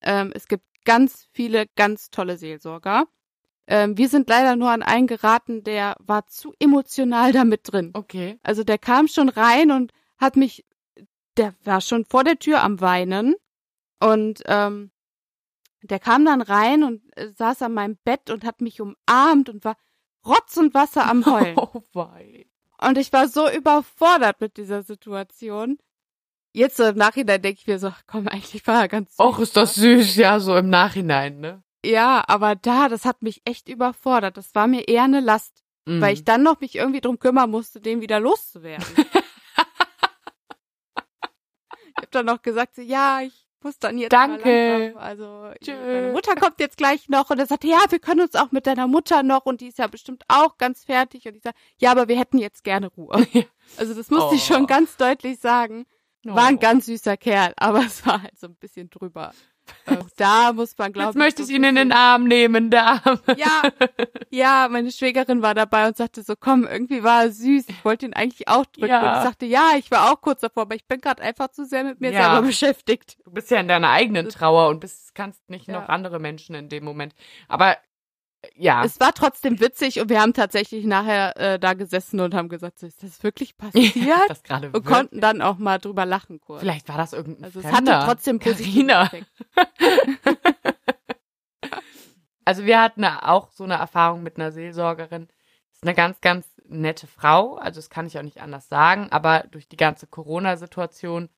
Ähm, es gibt ganz viele ganz tolle Seelsorger. Ähm, wir sind leider nur an einen geraten, der war zu emotional damit drin. Okay. Also der kam schon rein und hat mich, der war schon vor der Tür am Weinen Und ähm, der kam dann rein und äh, saß an meinem Bett und hat mich umarmt und war Rotz und Wasser am Heulen. Oh wei. Und ich war so überfordert mit dieser Situation. Jetzt so im Nachhinein denke ich mir so, komm, eigentlich war er ganz süß. Och, ist das süß, ja, so im Nachhinein, ne? Ja, aber da, das hat mich echt überfordert. Das war mir eher eine Last, Mhm. weil ich dann noch mich irgendwie drum kümmern musste, den wieder loszuwerden. ich habe dann noch gesagt, ja, ich muss dann jetzt Danke. mal. Also Tschö. meine Mutter kommt jetzt gleich noch und er sagte, ja, wir können uns auch mit deiner Mutter noch und die ist ja bestimmt auch ganz fertig. Und ich sage, ja, aber wir hätten jetzt gerne Ruhe. Also das musste ich Oh. schon ganz deutlich sagen. War ein Oh. ganz süßer Kerl, aber es war halt so ein bisschen drüber. Auch da muss man, glaube Jetzt möchte so ich ein ihn in den Arm nehmen, der. Ja, ja, meine Schwägerin war dabei und sagte so, komm, irgendwie war er süß. Ich wollte ihn eigentlich auch drücken. Ja. Und ich sagte, ja, ich war auch kurz davor, aber ich bin gerade einfach zu sehr mit mir Ja. selber beschäftigt. Du bist ja in deiner eigenen Trauer und bist, kannst nicht Ja. noch andere Menschen in dem Moment. Aber ja. Es war trotzdem witzig und wir haben tatsächlich nachher äh, da gesessen und haben gesagt, so, ist das wirklich passiert? das gerade und wirklich- konnten dann auch mal drüber lachen kurz. Vielleicht war das irgendein also es Fremder. hatte trotzdem Carina. Also wir hatten auch so eine Erfahrung mit einer Seelsorgerin. Ist eine ganz, ganz nette Frau. Also das kann ich auch nicht anders sagen. Aber durch die ganze Corona-Situation,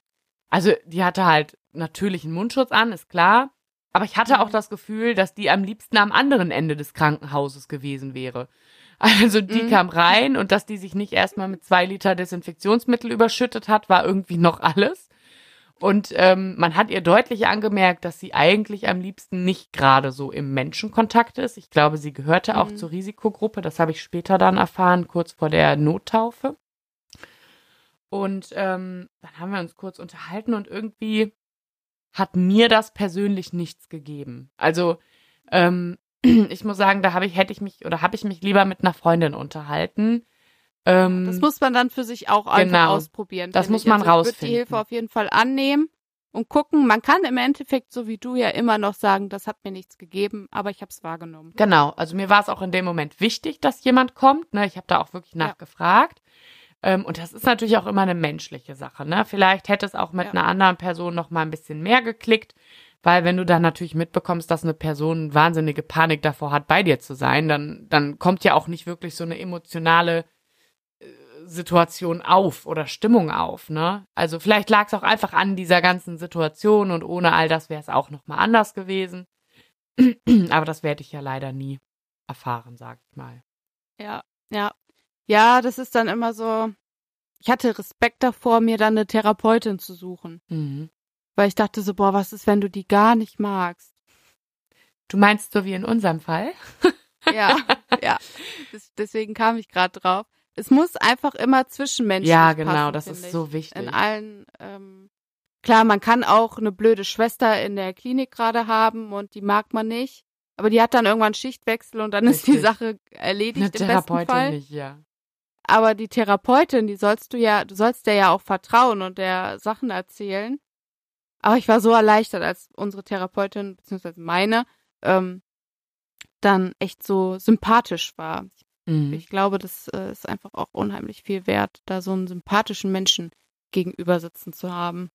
also die hatte halt natürlich einen Mundschutz an, ist klar. Aber ich hatte auch Mhm. das Gefühl, dass die am liebsten am anderen Ende des Krankenhauses gewesen wäre. Also die Mhm. kam rein und dass die sich nicht erstmal mit zwei Liter Desinfektionsmittel überschüttet hat, war irgendwie noch alles. Und ähm, man hat ihr deutlich angemerkt, dass sie eigentlich am liebsten nicht gerade so im Menschenkontakt ist. Ich glaube, sie gehörte auch Mhm. zur Risikogruppe. Das habe ich später dann erfahren, kurz vor der Nottaufe. Und ähm, dann haben wir uns kurz unterhalten und irgendwie hat mir das persönlich nichts gegeben. Also ähm, ich muss sagen, da habe ich hätte ich mich oder habe ich mich lieber mit einer Freundin unterhalten. Ähm, Das muss man dann für sich auch einfach Genau. ausprobieren. Das muss ich. man also Ich würde rausfinden. die Hilfe auf jeden Fall annehmen und gucken. Man kann im Endeffekt, so wie du ja immer noch sagen, das hat mir nichts gegeben, aber ich habe es wahrgenommen. Genau, also mir war es auch in dem Moment wichtig, dass jemand kommt. Ne? Ich habe da auch wirklich Ja. Ähm, und das ist natürlich auch immer eine menschliche Sache. Ne? Vielleicht hätte es auch mit Ja. einer anderen Person noch mal ein bisschen mehr geklickt, weil wenn du dann natürlich mitbekommst, dass eine Person wahnsinnige Panik davor hat, bei dir zu sein, dann, dann kommt ja auch nicht wirklich so eine emotionale äh, Situation auf oder Stimmung auf. Ne? Also vielleicht lag es auch einfach an dieser ganzen Situation und ohne all das wäre es auch noch mal anders gewesen. Aber das werde ich ja leider nie erfahren, sag ich mal. Ja, ja. Ja, das ist dann immer so. Ich hatte Respekt davor, mir dann eine Therapeutin zu suchen. Mhm. Weil ich dachte so, boah, was ist, wenn du die gar nicht magst? Du meinst so wie in unserem Fall? Ja, ja. Das, deswegen kam ich gerade drauf. Es muss einfach immer zwischenmenschlich ja, genau, passen, das ist ich. so wichtig. in allen, ähm, klar, man kann auch eine blöde Schwester in der Klinik gerade haben und die mag man nicht. Aber die hat dann irgendwann Schichtwechsel und dann ist die Richtig. Sache erledigt Eine im besten Therapeutin Fall. nicht, ja. Aber die Therapeutin, die sollst du ja, du sollst der ja auch vertrauen und der Sachen erzählen. Aber ich war so erleichtert, als unsere Therapeutin, beziehungsweise meine, ähm, dann echt so sympathisch war. Mhm. Ich glaube, das äh, ist einfach auch unheimlich viel wert, da so einen sympathischen Menschen gegenüber sitzen zu haben.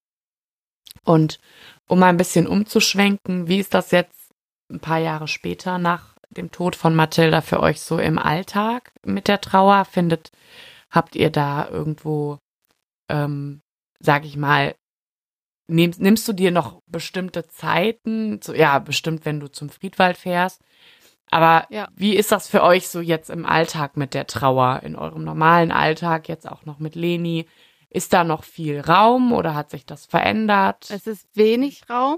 Und um mal ein bisschen umzuschwenken, wie ist das jetzt ein paar Jahre später nach dem Tod von Mathilda für euch so im Alltag mit der Trauer? Findet, habt ihr da irgendwo, ähm, sag ich mal, nimmst, nimmst du dir noch bestimmte Zeiten? So, ja, bestimmt, wenn du zum Friedwald fährst. Aber Ja. wie ist das für euch so jetzt im Alltag mit der Trauer, in eurem normalen Alltag, jetzt auch noch mit Leni? Ist da noch viel Raum oder hat sich das verändert? Es ist wenig Raum.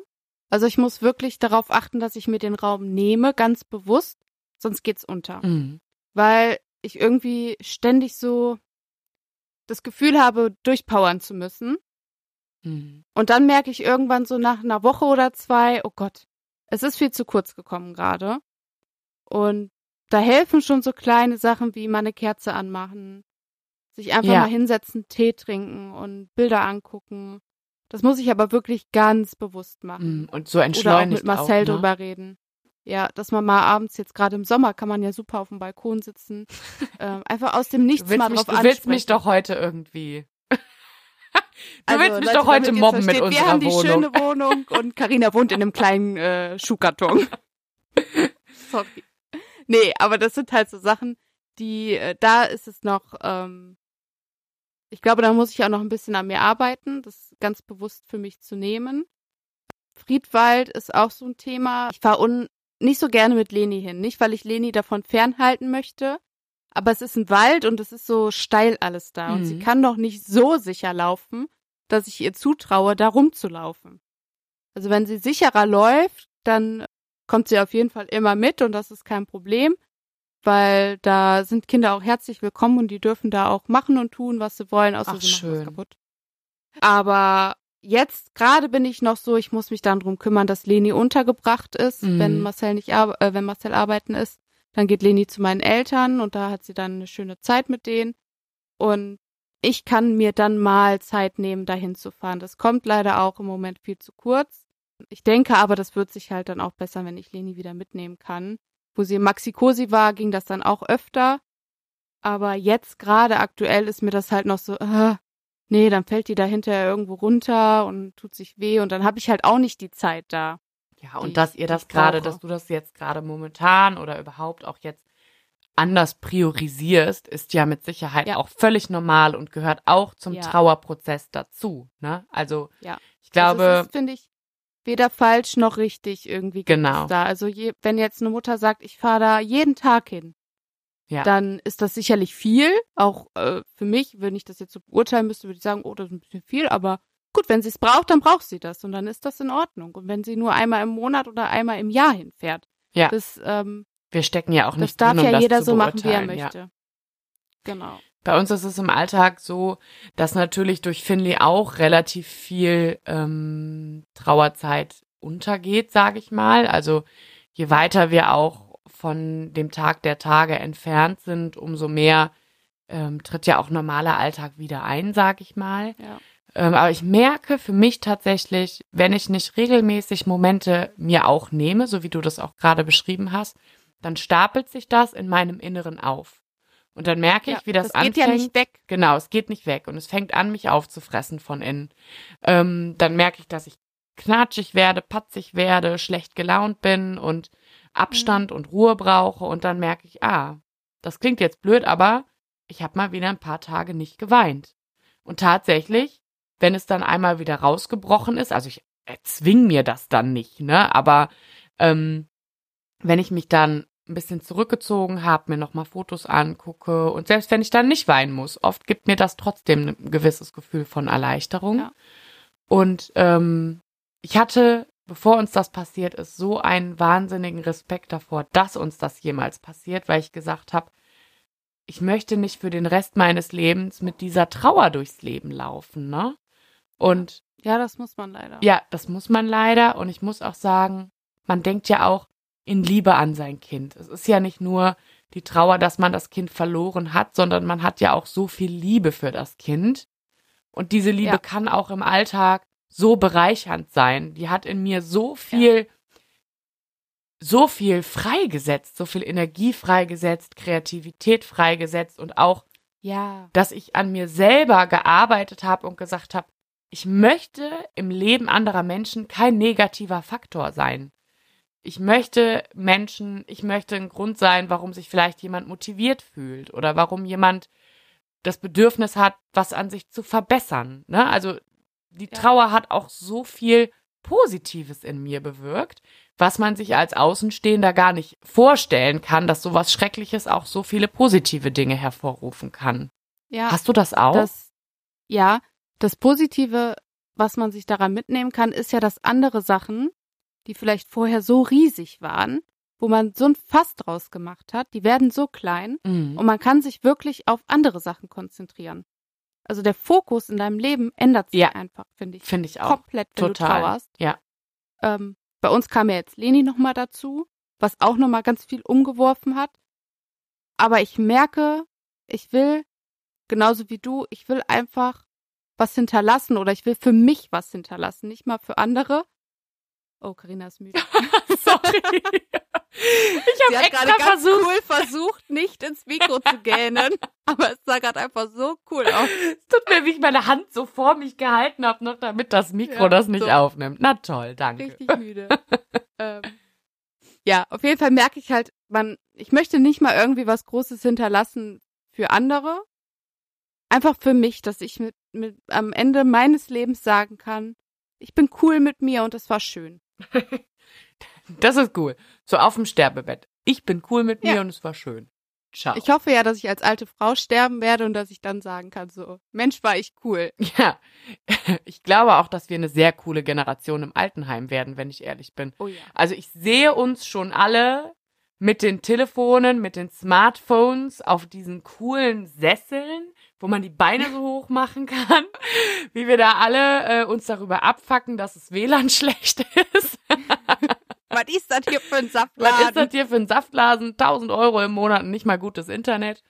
Also ich muss wirklich darauf achten, dass ich mir den Raum nehme, ganz bewusst, sonst geht's unter. Mhm. Weil ich irgendwie ständig so das Gefühl habe, durchpowern zu müssen. Mhm. Und dann merke ich irgendwann so nach einer Woche oder zwei, oh Gott, es ist viel zu kurz gekommen gerade. Und da helfen schon so kleine Sachen wie mal eine Kerze anmachen, sich einfach Ja. mal hinsetzen, Tee trinken und Bilder angucken. Das muss ich aber wirklich ganz bewusst machen. Mhm. Und so Oder auch entschleunigt mit Marcel auch, ne? drüber reden. Ja, dass man mal abends, jetzt gerade im Sommer, kann man ja super auf dem Balkon sitzen. ähm, einfach aus dem Nichts mal mich, drauf du willst mich doch heute irgendwie. Du willst mich doch heute mobben mit unserer Wir haben die Wohnung. schöne Wohnung und Karina wohnt in einem kleinen äh, Schuhkarton. Sorry. Nee, aber das sind halt so Sachen, die, äh, da ist es noch, ähm, ich glaube, da muss ich auch noch ein bisschen an mir arbeiten, das ganz bewusst für mich zu nehmen. Friedwald ist auch so ein Thema. Ich fahre nicht so gerne mit Leni hin. Nicht, weil ich Leni davon fernhalten möchte, aber es ist ein Wald und es ist so steil alles da. Und sie Mhm. kann doch nicht so sicher laufen, dass ich ihr zutraue, da rumzulaufen. Also wenn sie sicherer läuft, dann kommt sie auf jeden Fall immer mit und das ist kein Problem, weil da sind Kinder auch herzlich willkommen und die dürfen da auch machen und tun, was sie wollen, außer Ach, sie machen was schön. kaputt. Aber jetzt gerade bin ich noch so, ich muss mich dann drum kümmern, dass Leni untergebracht ist, Mhm. wenn Marcel nicht äh, wenn Marcel arbeiten ist. Dann geht Leni zu meinen Eltern und da hat sie dann eine schöne Zeit mit denen. Und ich kann mir dann mal Zeit nehmen, dahin zu fahren. Das kommt leider auch im Moment viel zu kurz. Ich denke aber, das wird sich halt dann auch besser, wenn ich Leni wieder mitnehmen kann. Wo sie im Maxi-Cosi war, ging das dann auch öfter. Aber jetzt gerade aktuell ist mir das halt noch so, äh, nee, dann fällt die da hinterher irgendwo runter und tut sich weh und dann habe ich halt auch nicht die Zeit da. Ja, und dass ihr das gerade, dass du das jetzt gerade momentan oder überhaupt auch jetzt anders priorisierst, ist ja mit Sicherheit Ja. auch völlig normal und gehört auch zum Ja. Trauerprozess dazu. Ne? Also Ja. ich glaube, also ist, finde ich, weder falsch noch richtig irgendwie Genau. da. Also je, wenn jetzt eine Mutter sagt, ich fahre da jeden Tag hin, Ja. dann ist das sicherlich viel. Auch äh, für mich, wenn ich das jetzt so beurteilen müsste, würde ich sagen, oh, das ist ein bisschen viel, aber gut, wenn sie es braucht, dann braucht sie das und dann ist das in Ordnung. Und wenn sie nur einmal im Monat oder einmal im Jahr hinfährt, Ja. das, ähm, wir stecken ja auch das nicht darf drin, um ja das jeder so machen, wie er beurteilen, ja. möchte. Genau. Bei uns ist es im Alltag so, dass natürlich durch Finley auch relativ viel ähm, Trauerzeit untergeht, sage ich mal. Also je weiter wir auch von dem Tag der Tage entfernt sind, umso mehr ähm, tritt ja auch normaler Alltag wieder ein, sage ich mal. Ja. Ähm, aber ich merke für mich tatsächlich, wenn ich nicht regelmäßig Momente mir auch nehme, so wie du das auch gerade beschrieben hast, dann stapelt sich das in meinem Inneren auf. Und dann merke ich, Ja, wie das, das geht anfängt. ja nicht weg. Genau, es geht nicht weg und es fängt an, mich aufzufressen von innen. Ähm, dann merke ich, dass ich knatschig werde, patzig werde, schlecht gelaunt bin und Abstand und Ruhe brauche und dann merke ich, ah, das klingt jetzt blöd, aber ich habe mal wieder ein paar Tage nicht geweint. Und tatsächlich, wenn es dann einmal wieder rausgebrochen ist, also ich erzwing mir das dann nicht, ne, aber ähm, wenn ich mich dann ein bisschen zurückgezogen habe, mir nochmal Fotos angucke und selbst wenn ich dann nicht weinen muss, oft gibt mir das trotzdem ein gewisses Gefühl von Erleichterung. Ja. Und ähm, ich hatte, bevor uns das passiert ist, so einen wahnsinnigen Respekt davor, dass uns das jemals passiert, weil ich gesagt habe, ich möchte nicht für den Rest meines Lebens mit dieser Trauer durchs Leben laufen, ne? Und Ja, das muss man leider. ja, das muss man leider. Und ich muss auch sagen, man denkt ja auch in Liebe an sein Kind. Es ist ja nicht nur die Trauer, dass man das Kind verloren hat, sondern man hat ja auch so viel Liebe für das Kind. Und diese Liebe Ja. kann auch im Alltag so bereichernd sein. Die hat in mir so viel, so viel freigesetzt, so viel Energie freigesetzt, Kreativität freigesetzt und auch Ja. dass ich an mir selber gearbeitet habe und gesagt habe, ich möchte im Leben anderer Menschen kein negativer Faktor sein. Ich möchte Menschen, ich möchte ein Grund sein, warum sich vielleicht jemand motiviert fühlt oder warum jemand das Bedürfnis hat, was an sich zu verbessern. Ne? Also die Ja. Trauer hat auch so viel Positives in mir bewirkt, was man sich als Außenstehender gar nicht vorstellen kann, dass sowas Schreckliches auch so viele positive Dinge hervorrufen kann. Ja. Hast du das auch? Das, ja, das Positive, was man sich daran mitnehmen kann, ist ja, dass andere Sachen, die vielleicht vorher so riesig waren, wo man so ein Fass draus gemacht hat, die werden so klein Mhm. und man kann sich wirklich auf andere Sachen konzentrieren. Also der Fokus in deinem Leben ändert sich Ja. einfach, finde ich. Finde ich auch. Komplett, wenn Total. du trauerst. Ja. Ähm, bei uns kam ja jetzt Leni nochmal dazu, was auch nochmal ganz viel umgeworfen hat. Aber ich merke, ich will, genauso wie du, ich will einfach was hinterlassen oder ich will für mich was hinterlassen, nicht mal für andere. Oh, Karina ist müde. Sorry. Ich habe gerade extra ganz versucht. cool versucht, nicht ins Mikro zu gähnen. Aber es sah gerade einfach so cool aus. Es tut mir, wie ich meine Hand so vor mich gehalten habe, noch damit das Mikro Ja, das nicht so. aufnimmt. Na toll, danke. Richtig müde. ähm, ja, auf jeden Fall merke ich halt, man, ich möchte nicht mal irgendwie was Großes hinterlassen für andere. Einfach für mich, dass ich mit, mit am Ende meines Lebens sagen kann, ich bin cool mit mir und es war schön. Das ist cool. So auf dem Sterbebett. Ich bin cool mit mir Ja. und es war schön. Ciao. Ich hoffe ja, dass ich als alte Frau sterben werde und dass ich dann sagen kann, so, Mensch, war ich cool. ja, ich glaube auch, dass wir eine sehr coole Generation im Altenheim werden, wenn ich ehrlich bin. Oh ja. Also ich sehe uns schon alle mit den Telefonen, mit den Smartphones auf diesen coolen Sesseln, wo man die Beine so hoch machen kann, wie wir da alle äh, uns darüber abfacken, dass das WLAN schlecht ist. Was ist das hier für ein Was Saftladen? ist das hier für ein Saftlasen? 1000 Euro im Monat und nicht mal gutes Internet.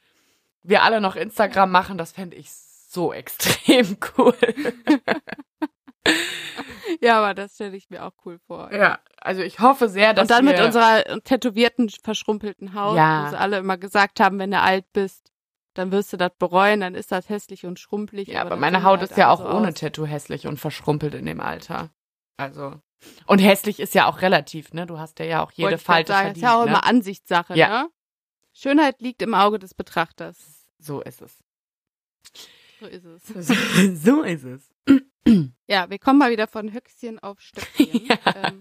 Wir alle noch Instagram machen, das fände ich so extrem cool. Ja, aber das stelle ich mir auch cool vor. Ja, also ich hoffe sehr, dass und dann mit unserer tätowierten, verschrumpelten Haut, Ja. wo sie alle immer gesagt haben, wenn du alt bist, dann wirst du das bereuen, dann ist das hässlich und schrumpelig. Ja, aber dann meine Haut halt ist ja auch so ohne aus. Tattoo hässlich und verschrumpelt in dem Alter. Also. Und hässlich ist ja auch relativ, ne? Du hast ja, ja auch jede Wollte Falte sagen, verdient, ist ja auch ne? immer Ansichtssache, Ja. ne? Schönheit liegt im Auge des Betrachters. So ist es. So ist es. So, so ist es. Ja, wir kommen mal wieder von Höchstchen auf Stöckchen. Ja. ähm,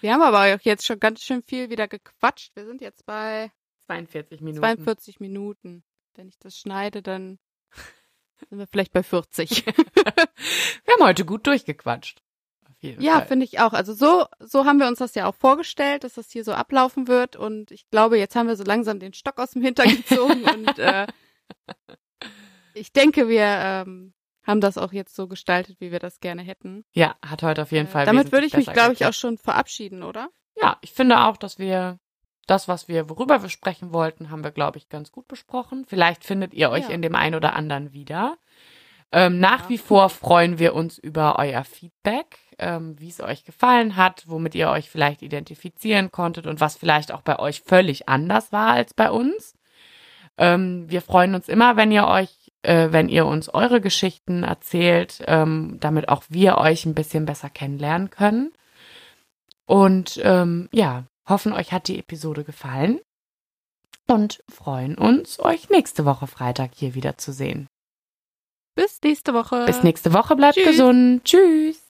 wir haben aber auch jetzt schon ganz schön viel wieder gequatscht. Wir sind jetzt bei 42 Minuten. 42 Minuten. Wenn ich das schneide, dann sind wir vielleicht bei 40. Wir haben heute gut durchgequatscht. Auf jeden Ja, finde ich auch. Also so, so haben wir uns das ja auch vorgestellt, dass das hier so ablaufen wird. Und ich glaube, jetzt haben wir so langsam den Stock aus dem Hintern gezogen. und äh, ich denke, wir ähm, haben das auch jetzt so gestaltet, wie wir das gerne hätten. Ja, hat heute auf jeden Äh, Fall. Damit würde ich mich, glaube ich, auch schon verabschieden, oder? Ja, ich finde auch, dass wir das, was wir, worüber wir sprechen wollten, haben wir, glaube ich, ganz gut besprochen. Vielleicht findet ihr euch Ja. in dem einen oder anderen wieder. Ähm, nach Ja. wie vor freuen wir uns über euer Feedback, ähm, wie es euch gefallen hat, womit ihr euch vielleicht identifizieren konntet und was vielleicht auch bei euch völlig anders war als bei uns. Ähm, wir freuen uns immer, wenn ihr euch, äh, wenn ihr uns eure Geschichten erzählt, ähm, damit auch wir euch ein bisschen besser kennenlernen können. Und ähm, ja, hoffen, euch hat die Episode gefallen und freuen uns, euch nächste Woche Freitag hier wieder zu sehen. Bis nächste Woche. Bis nächste Woche, bleibt Tschüss. gesund. Tschüss.